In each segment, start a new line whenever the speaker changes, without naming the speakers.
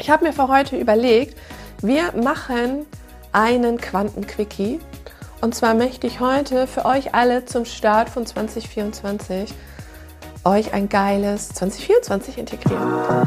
Ich habe mir für heute überlegt, wir machen einen Quantenquickie. Und zwar möchte ich heute für euch alle zum Start von 2024 euch ein geiles 2024 integrieren.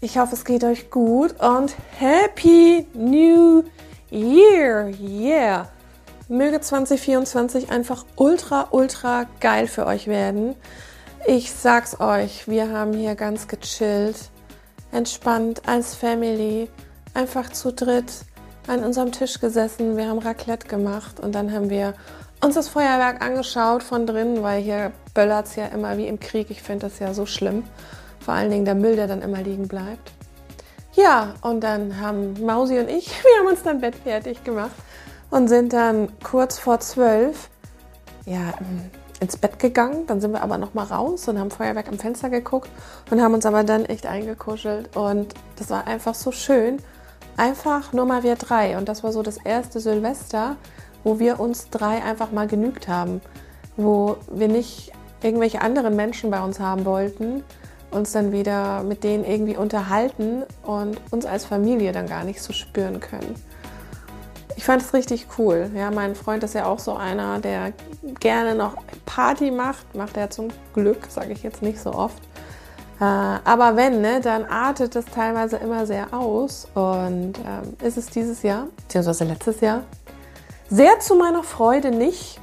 Ich hoffe, es geht euch gut und Happy New Year! Yeah! Möge 2024 einfach ultra, ultra geil für euch werden. Ich sag's euch, wir haben hier ganz gechillt, entspannt als Family, einfach zu dritt an unserem Tisch gesessen. Wir haben Raclette gemacht und dann haben wir uns das Feuerwerk angeschaut von drinnen, weil hier böllert's ja immer wie im Krieg. Ich finde das ja so schlimm. Vor allen Dingen der Müll, der dann immer liegen bleibt. Ja, und dann haben Mausi und ich, wir haben uns dann Bett fertig gemacht und sind dann kurz vor zwölf ja, ins Bett gegangen. Dann sind wir aber noch mal raus und haben Feuerwerk am Fenster geguckt und haben uns aber dann echt eingekuschelt. Und das war einfach so schön. Einfach nur mal wir drei. Und das war so das erste Silvester, wo wir uns drei einfach mal genügt haben. Wo wir nicht irgendwelche anderen Menschen bei uns haben wollten, uns dann wieder mit denen irgendwie unterhalten und uns als Familie dann gar nicht so spüren können. Ich fand es richtig cool. Ja, mein Freund ist ja auch so einer, der gerne noch Party macht. Macht er zum Glück, sage ich jetzt nicht so oft. Äh, aber wenn, ne, dann artet es teilweise immer sehr aus. Und ähm, ist es dieses Jahr, beziehungsweise letztes Jahr, sehr zu meiner Freude nicht.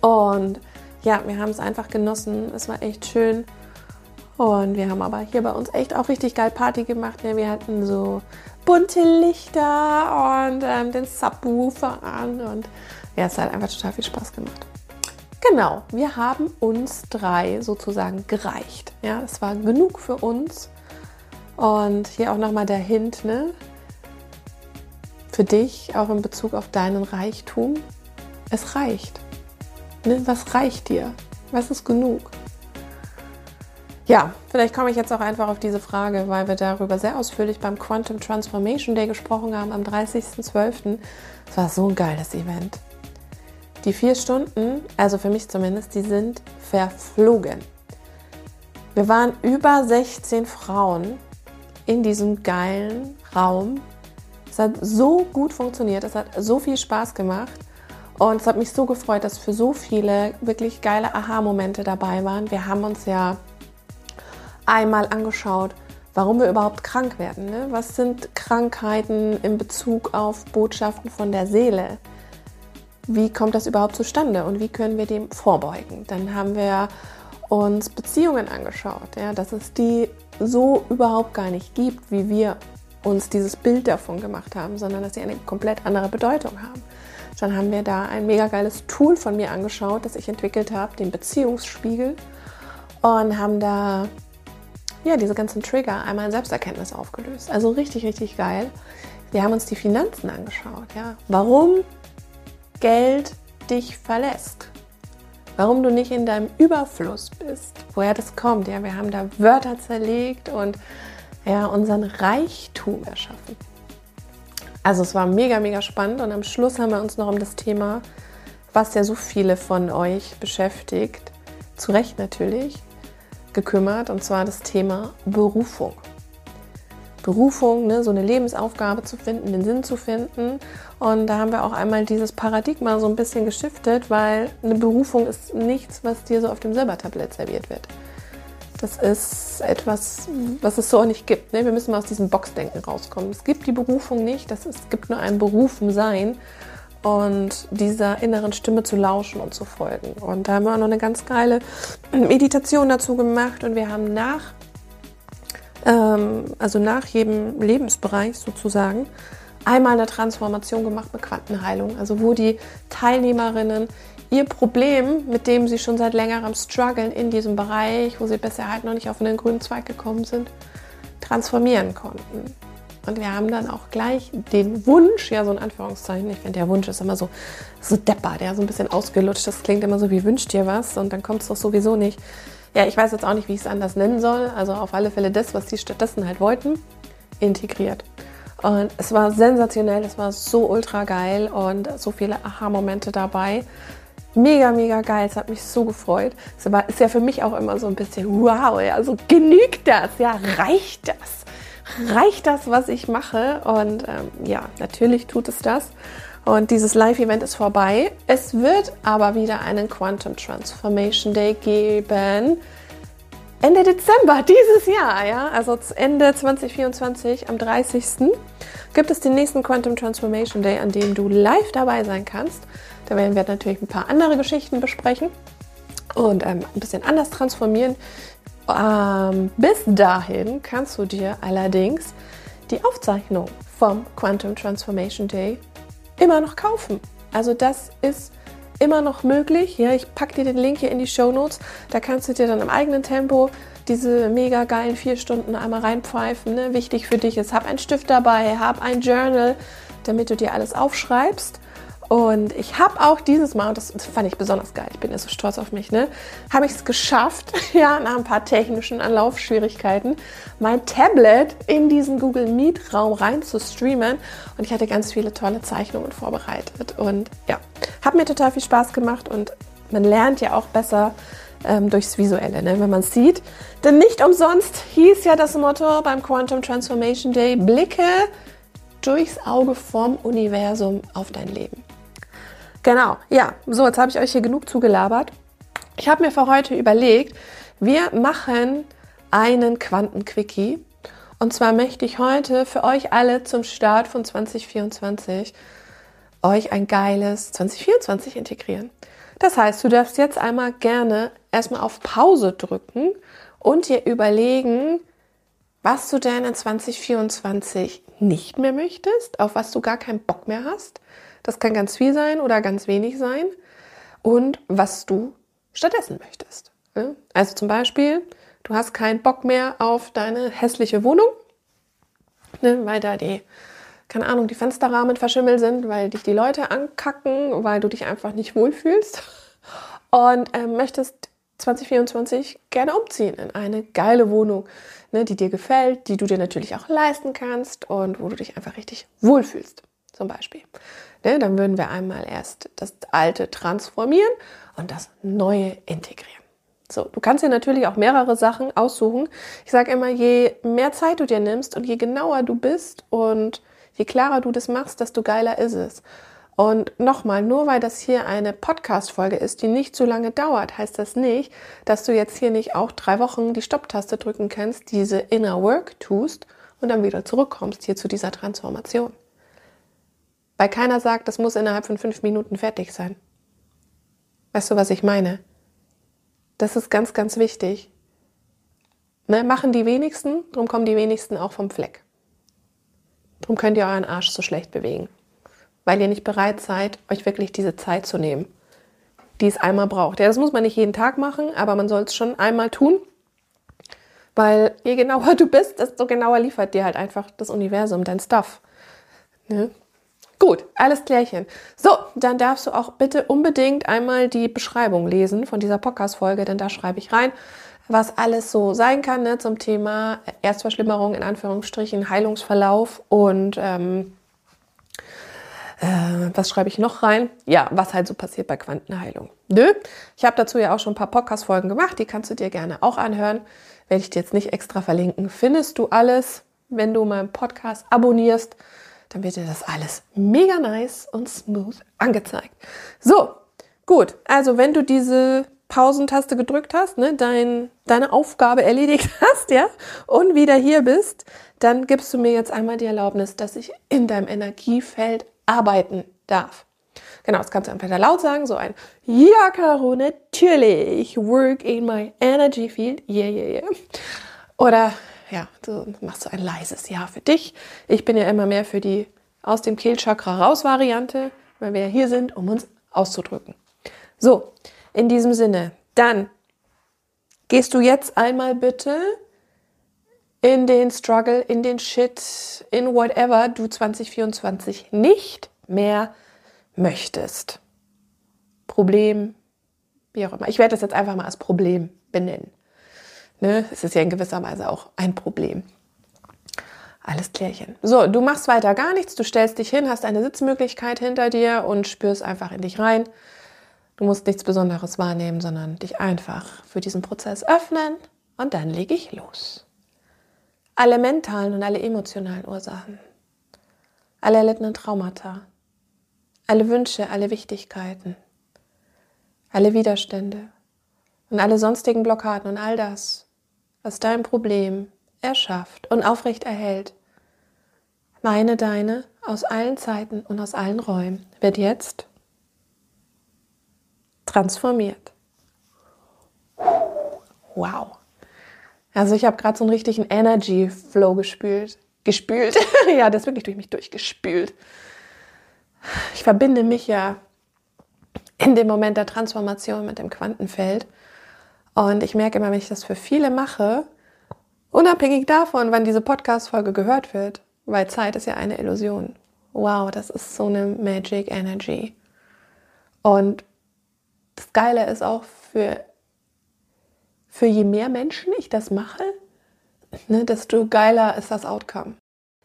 Und ja, wir haben es einfach genossen. Es war echt schön. Und wir haben aber hier bei uns echt auch richtig geil Party gemacht. Wir hatten so bunte Lichter und ähm, den Subwoofer an. Und ja, es hat einfach total viel Spaß gemacht. Genau, wir haben uns drei sozusagen gereicht. Ja, es war genug für uns. Und hier auch nochmal der Hint, ne? Für dich, auch in Bezug auf deinen Reichtum. Es reicht. Ne? Was reicht dir? Was ist genug? Ja, vielleicht komme ich jetzt auch einfach auf diese Frage, weil wir darüber sehr ausführlich beim Quantum Transformation Day gesprochen haben am 30.12. Es war so ein geiles Event. Die vier Stunden, also für mich zumindest, die sind verflogen. Wir waren über 16 Frauen in diesem geilen Raum. Es hat so gut funktioniert, es hat so viel Spaß gemacht und es hat mich so gefreut, dass für so viele wirklich geile Aha-Momente dabei waren. Wir haben uns ja einmal angeschaut, warum wir überhaupt krank werden. Ne? Was sind Krankheiten in Bezug auf Botschaften von der Seele? Wie kommt das überhaupt zustande und wie können wir dem vorbeugen? Dann haben wir uns Beziehungen angeschaut, ja, dass es die so überhaupt gar nicht gibt, wie wir uns dieses Bild davon gemacht haben, sondern dass sie eine komplett andere Bedeutung haben. Dann haben wir da ein mega geiles Tool von mir angeschaut, das ich entwickelt habe, den Beziehungsspiegel, und haben da ja, diese ganzen Trigger einmal in Selbsterkenntnis aufgelöst. Also richtig, richtig geil. Wir haben uns die Finanzen angeschaut. Ja. Warum Geld dich verlässt. Warum du nicht in deinem Überfluss bist. Woher das kommt. Ja, wir haben da Wörter zerlegt und ja, unseren Reichtum erschaffen. Also es war mega, mega spannend und am Schluss haben wir uns noch um das Thema, was ja so viele von euch beschäftigt, zu Recht natürlich, gekümmert, und zwar das Thema Berufung. Berufung, ne, so eine Lebensaufgabe zu finden, den Sinn zu finden. Und da haben wir auch einmal dieses Paradigma so ein bisschen geschiftet, weil eine Berufung ist nichts, was dir so auf dem Silbertablett serviert wird. Das ist etwas, was es so auch nicht gibt. Ne? Wir müssen mal aus diesem Boxdenken rauskommen. Es gibt die Berufung nicht, das ist, es gibt nur ein Berufensein und dieser inneren Stimme zu lauschen und zu folgen. Und da haben wir auch noch eine ganz geile Meditation dazu gemacht und wir haben nach, ähm, also nach jedem Lebensbereich sozusagen, einmal eine Transformation gemacht mit Quantenheilung, also wo die Teilnehmerinnen ihr Problem, mit dem sie schon seit längerem strugglen in diesem Bereich, wo sie bisher halt noch nicht auf einen grünen Zweig gekommen sind, transformieren konnten. Und wir haben dann auch gleich den Wunsch, ja, so ein Anführungszeichen, ich finde, der Wunsch ist immer so, so depper, der so ein bisschen ausgelutscht, das klingt immer so wie wünscht dir was und dann kommt es doch sowieso nicht. Ja, ich weiß jetzt auch nicht, wie ich es anders nennen soll, also auf alle Fälle das, was die stattdessen halt wollten, integriert. Und es war sensationell, es war so ultra geil und so viele Aha-Momente dabei. Mega, mega geil, es hat mich so gefreut. Es war, ist ja für mich auch immer so ein bisschen, wow, ja, so genügt das, ja, reicht das? Reicht das, was ich mache? Und ähm, ja, natürlich tut es das. Und dieses Live-Event ist vorbei. Es wird aber wieder einen Quantum Transformation Day geben. Ende Dezember dieses Jahr, ja, also Ende 2024, am 30. gibt es den nächsten Quantum Transformation Day, an dem du live dabei sein kannst. Da werden wir natürlich ein paar andere Geschichten besprechen und ähm, ein bisschen anders transformieren. Ähm, bis dahin kannst du dir allerdings die Aufzeichnung vom Quantum Transformation Day immer noch kaufen. Also das ist immer noch möglich. Ja, ich packe dir den Link hier in die Show Notes. Da kannst du dir dann im eigenen Tempo diese mega geilen vier Stunden einmal reinpfeifen. Ne? Wichtig für dich ist, hab einen Stift dabei, hab ein Journal, damit du dir alles aufschreibst. Und ich habe auch dieses Mal, und das fand ich besonders geil, ich bin ja so stolz auf mich, ne, habe ich es geschafft, ja, nach ein paar technischen Anlaufschwierigkeiten, mein Tablet in diesen Google Meet Raum rein zu streamen. Und ich hatte ganz viele tolle Zeichnungen vorbereitet. Und ja, hat mir total viel Spaß gemacht und man lernt ja auch besser ähm, durchs Visuelle, ne, wenn man es sieht. Denn nicht umsonst hieß ja das Motto beim Quantum Transformation Day, blicke durchs Auge vom Universum auf dein Leben. Genau, ja, so, jetzt habe ich euch hier genug zugelabert. Ich habe mir für heute überlegt, wir machen einen Quantenquickie. Und zwar möchte ich heute für euch alle zum Start von 2024 euch ein geiles 2024 integrieren. Das heißt, du darfst jetzt einmal gerne erstmal auf Pause drücken und dir überlegen, was du denn in 2024 nicht mehr möchtest, auf was du gar keinen Bock mehr hast, das kann ganz viel sein oder ganz wenig sein. Und was du stattdessen möchtest. Also zum Beispiel, du hast keinen Bock mehr auf deine hässliche Wohnung, ne, weil da die, keine Ahnung, die Fensterrahmen verschimmelt sind, weil dich die Leute ankacken, weil du dich einfach nicht wohlfühlst. Und äh, möchtest 2024 gerne umziehen in eine geile Wohnung, ne, die dir gefällt, die du dir natürlich auch leisten kannst und wo du dich einfach richtig wohlfühlst, zum Beispiel. Ne, dann würden wir einmal erst das Alte transformieren und das Neue integrieren. So, du kannst dir natürlich auch mehrere Sachen aussuchen. Ich sage immer, je mehr Zeit du dir nimmst und je genauer du bist und je klarer du das machst, desto geiler ist es. Und nochmal, nur weil das hier eine Podcast-Folge ist, die nicht so lange dauert, heißt das nicht, dass du jetzt hier nicht auch drei Wochen die Stopptaste drücken kannst, diese Inner Work tust und dann wieder zurückkommst hier zu dieser Transformation. Weil keiner sagt, das muss innerhalb von fünf Minuten fertig sein. Weißt du, was ich meine? Das ist ganz, ganz wichtig. Ne, machen die wenigsten, darum kommen die wenigsten auch vom Fleck. Darum könnt ihr euren Arsch so schlecht bewegen. Weil ihr nicht bereit seid, euch wirklich diese Zeit zu nehmen, die es einmal braucht. Ja, das muss man nicht jeden Tag machen, aber man soll es schon einmal tun. Weil je genauer du bist, desto genauer liefert dir halt einfach das Universum, dein Stuff. Ne? Gut, alles klärchen. So, dann darfst du auch bitte unbedingt einmal die Beschreibung lesen von dieser Podcast-Folge, denn da schreibe ich rein, was alles so sein kann ne, zum Thema Erstverschlimmerung, in Anführungsstrichen, Heilungsverlauf und ähm, äh, was schreibe ich noch rein? Ja, was halt so passiert bei Quantenheilung. Nö, ich habe dazu ja auch schon ein paar Podcast-Folgen gemacht, die kannst du dir gerne auch anhören. Werde ich dir jetzt nicht extra verlinken. Findest du alles, wenn du meinen Podcast abonnierst dann wird dir das alles mega nice und smooth angezeigt. So, gut. Also wenn du diese Pausentaste gedrückt hast, ne, dein, deine Aufgabe erledigt hast, ja, und wieder hier bist, dann gibst du mir jetzt einmal die Erlaubnis, dass ich in deinem Energiefeld arbeiten darf. Genau, das kannst du entweder laut sagen, so ein Ja, Caro, natürlich, work in my energy field, yeah, yeah, yeah. Oder ja, du machst so ein leises Ja für dich. Ich bin ja immer mehr für die aus dem Kehlchakra raus Variante, weil wir hier sind, um uns auszudrücken. So, in diesem Sinne, dann gehst du jetzt einmal bitte in den Struggle, in den Shit, in whatever du 2024 nicht mehr möchtest. Problem, wie auch immer. Ich werde das jetzt einfach mal als Problem benennen. Ne? Es ist ja in gewisser Weise auch ein Problem. Alles klärchen. So, du machst weiter gar nichts, du stellst dich hin, hast eine Sitzmöglichkeit hinter dir und spürst einfach in dich rein. Du musst nichts Besonderes wahrnehmen, sondern dich einfach für diesen Prozess öffnen und dann lege ich los. Alle mentalen und alle emotionalen Ursachen, alle erlittenen Traumata, alle Wünsche, alle Wichtigkeiten, alle Widerstände und alle sonstigen Blockaden und all das, was dein Problem erschafft und aufrecht erhält. Meine, deine, aus allen Zeiten und aus allen Räumen wird jetzt transformiert. Wow. Also ich habe gerade so einen richtigen Energy Flow gespült. Gespült. ja, das ist wirklich durch mich durchgespült. Ich verbinde mich ja in dem Moment der Transformation mit dem Quantenfeld. Und ich merke immer, wenn ich das für viele mache, unabhängig davon, wann diese Podcast-Folge gehört wird, weil Zeit ist ja eine Illusion. Wow, das ist so eine Magic Energy. Und das Geile ist auch für, für je mehr Menschen ich das mache, ne, desto geiler ist das Outcome.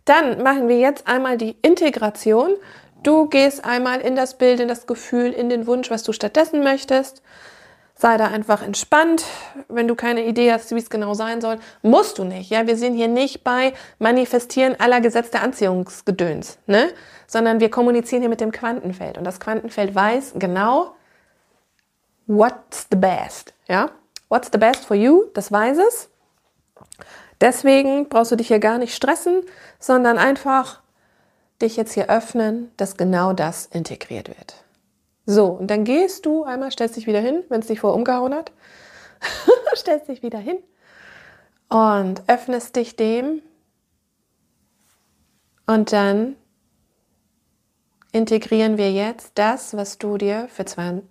Dann machen wir jetzt einmal die Integration. Du gehst einmal in das Bild, in das Gefühl, in den Wunsch, was du stattdessen möchtest. Sei da einfach entspannt. Wenn du keine Idee hast, wie es genau sein soll, musst du nicht. Ja, wir sind hier nicht bei Manifestieren aller Gesetze der Anziehungsgedöns, ne? Sondern wir kommunizieren hier mit dem Quantenfeld. Und das Quantenfeld weiß genau, what's the best. Ja? What's the best for you? Das weiß es. Deswegen brauchst du dich hier gar nicht stressen, sondern einfach dich jetzt hier öffnen, dass genau das integriert wird. So, und dann gehst du einmal, stellst dich wieder hin, wenn es dich vor umgehauen hat. stellst dich wieder hin und öffnest dich dem. Und dann integrieren wir jetzt das, was du dir für, zwei,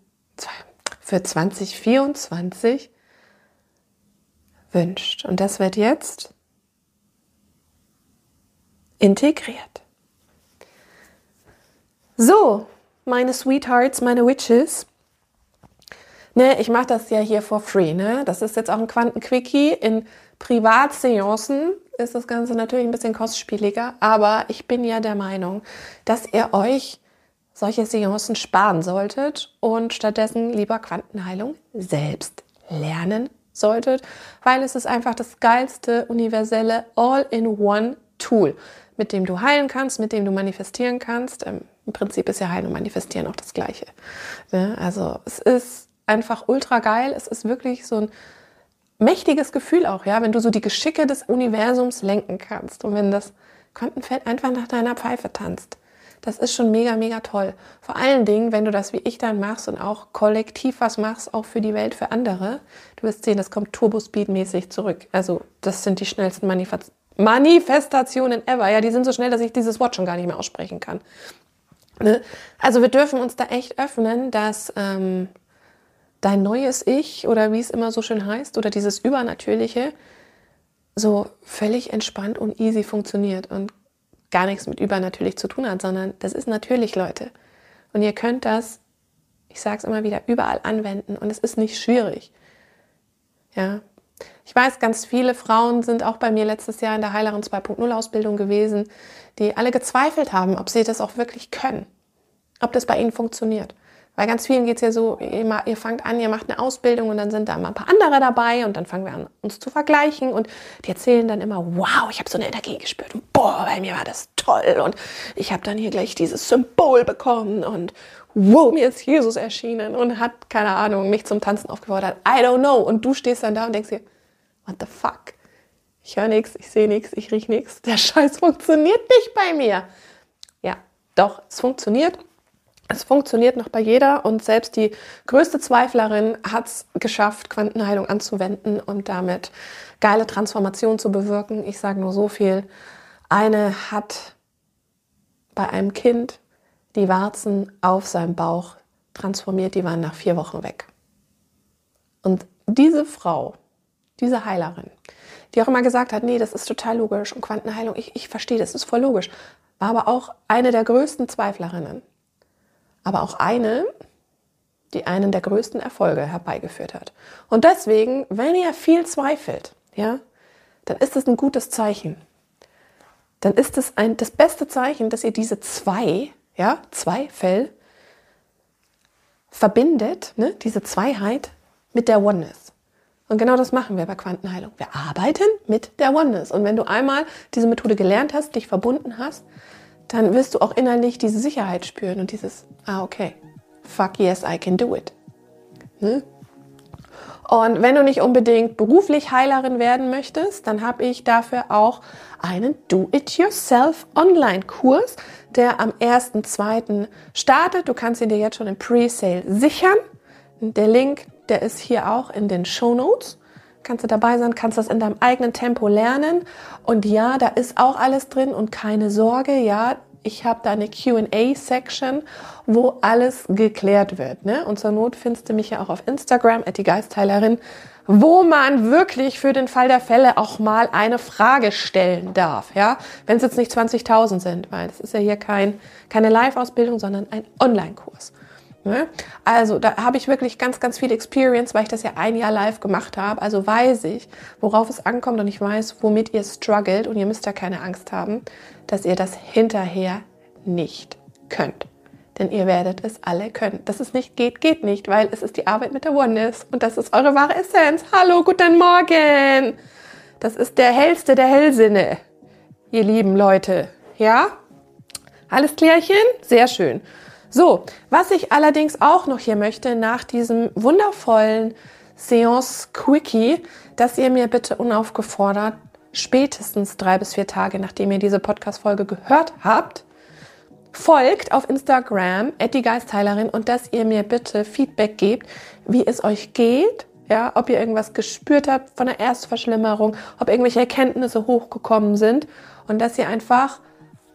für 2024 wünscht. Und das wird jetzt integriert. So, meine Sweethearts, meine Witches. Ne, ich mache das ja hier for free. Ne? Das ist jetzt auch ein Quantenquickie. In Privatseancen ist das Ganze natürlich ein bisschen kostspieliger, aber ich bin ja der Meinung, dass ihr euch solche Seancen sparen solltet und stattdessen lieber Quantenheilung selbst lernen solltet, weil es ist einfach das geilste, universelle All-in-One-Tool, mit dem du heilen kannst, mit dem du manifestieren kannst. Im Prinzip ist ja Heilen und Manifestieren auch das Gleiche. Also es ist einfach ultra geil. Es ist wirklich so ein mächtiges Gefühl auch, ja, wenn du so die Geschicke des Universums lenken kannst und wenn das Quantenfeld einfach nach deiner Pfeife tanzt. Das ist schon mega, mega toll. Vor allen Dingen, wenn du das wie ich dann machst und auch kollektiv was machst, auch für die Welt, für andere. Du wirst sehen, das kommt Turbo-Speed-mäßig zurück. Also, das sind die schnellsten Manifest Manifestationen ever. Ja, die sind so schnell, dass ich dieses Wort schon gar nicht mehr aussprechen kann. Ne? Also, wir dürfen uns da echt öffnen, dass ähm, dein neues Ich oder wie es immer so schön heißt oder dieses Übernatürliche so völlig entspannt und easy funktioniert und gar nichts mit übernatürlich zu tun hat, sondern das ist natürlich, Leute. Und ihr könnt das, ich sage es immer wieder, überall anwenden und es ist nicht schwierig. Ja. Ich weiß, ganz viele Frauen sind auch bei mir letztes Jahr in der Heilerin 2.0 Ausbildung gewesen, die alle gezweifelt haben, ob sie das auch wirklich können, ob das bei ihnen funktioniert. Weil ganz vielen geht es ja so, ihr, ihr, fangt an, ihr macht eine Ausbildung und dann sind da mal ein paar andere dabei und dann fangen wir an, uns zu vergleichen und die erzählen dann immer, wow, ich habe so eine Energie gespürt und boah, bei mir war das toll und ich habe dann hier gleich dieses Symbol bekommen und wow, mir ist Jesus erschienen und hat, keine Ahnung, mich zum Tanzen aufgefordert. I don't know. Und du stehst dann da und denkst dir, what the fuck? Ich höre nichts, ich sehe nichts, ich rieche nichts. Der Scheiß funktioniert nicht bei mir. Ja, doch, es funktioniert. Es funktioniert noch bei jeder und selbst die größte Zweiflerin hat es geschafft, Quantenheilung anzuwenden und damit geile Transformation zu bewirken. Ich sage nur so viel. Eine hat bei einem Kind die Warzen auf seinem Bauch transformiert, die waren nach vier Wochen weg. Und diese Frau, diese Heilerin, die auch immer gesagt hat, nee, das ist total logisch und Quantenheilung, ich, ich verstehe, das ist voll logisch, war aber auch eine der größten Zweiflerinnen. Aber auch eine, die einen der größten Erfolge herbeigeführt hat. Und deswegen, wenn ihr viel zweifelt, ja, dann ist es ein gutes Zeichen. Dann ist es ein, das beste Zeichen, dass ihr diese zwei, ja, Zweifel verbindet, ne, diese Zweiheit mit der Oneness. Und genau das machen wir bei Quantenheilung. Wir arbeiten mit der Oneness. Und wenn du einmal diese Methode gelernt hast, dich verbunden hast, dann wirst du auch innerlich diese Sicherheit spüren und dieses, ah, okay, fuck yes, I can do it. Ne? Und wenn du nicht unbedingt beruflich Heilerin werden möchtest, dann habe ich dafür auch einen Do-It-Yourself Online-Kurs, der am 1.2. startet. Du kannst ihn dir jetzt schon im Pre-Sale sichern. Der Link, der ist hier auch in den Show Notes. Kannst du dabei sein, kannst das in deinem eigenen Tempo lernen. Und ja, da ist auch alles drin und keine Sorge, ja, ich habe da eine QA-Section, wo alles geklärt wird. Ne? Und zur Not findest du mich ja auch auf Instagram, die Geistheilerin, wo man wirklich für den Fall der Fälle auch mal eine Frage stellen darf. Ja? Wenn es jetzt nicht 20.000 sind, weil das ist ja hier kein, keine Live-Ausbildung, sondern ein Online-Kurs. Ne? Also da habe ich wirklich ganz, ganz viel Experience, weil ich das ja ein Jahr live gemacht habe. Also weiß ich, worauf es ankommt und ich weiß, womit ihr struggelt und ihr müsst ja keine Angst haben, dass ihr das hinterher nicht könnt. Denn ihr werdet es alle können. Dass es nicht geht, geht nicht, weil es ist die Arbeit mit der Oneness und das ist eure wahre Essenz. Hallo, guten Morgen! Das ist der hellste der Hellsinne, ihr lieben Leute. Ja? Alles klärchen? Sehr schön. So, was ich allerdings auch noch hier möchte nach diesem wundervollen Seance Quickie, dass ihr mir bitte unaufgefordert spätestens drei bis vier Tage, nachdem ihr diese Podcast-Folge gehört habt, folgt auf Instagram die Geistheilerin und dass ihr mir bitte Feedback gebt, wie es euch geht, ja, ob ihr irgendwas gespürt habt von der Erstverschlimmerung, ob irgendwelche Erkenntnisse hochgekommen sind und dass ihr einfach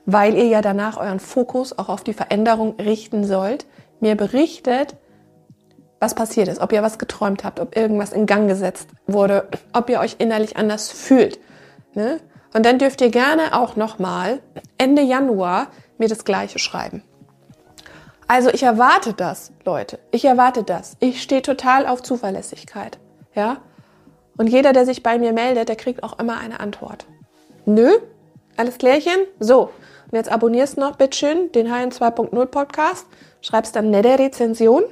weil ihr ja danach euren Fokus auch auf die Veränderung richten sollt, mir berichtet, was passiert ist, ob ihr was geträumt habt, ob irgendwas in Gang gesetzt wurde, ob ihr euch innerlich anders fühlt. Ne? Und dann dürft ihr gerne auch nochmal Ende Januar mir das Gleiche schreiben. Also ich erwarte das, Leute. Ich erwarte das. Ich stehe total auf Zuverlässigkeit. Ja? Und jeder, der sich bei mir meldet, der kriegt auch immer eine Antwort. Nö? Alles klärchen? So. Und jetzt abonnierst noch bitteschön den HN 2.0 Podcast, schreibst dann nette Rezension,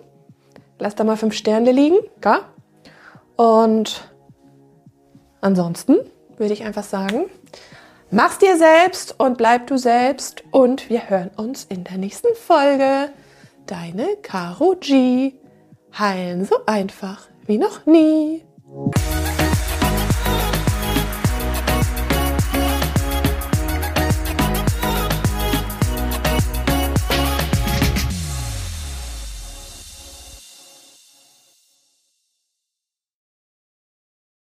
lass da mal fünf Sterne liegen, gell? Und ansonsten würde ich einfach sagen, mach's dir selbst und bleib du selbst und wir hören uns in der nächsten Folge. Deine Caro G. Heilen so einfach wie noch nie.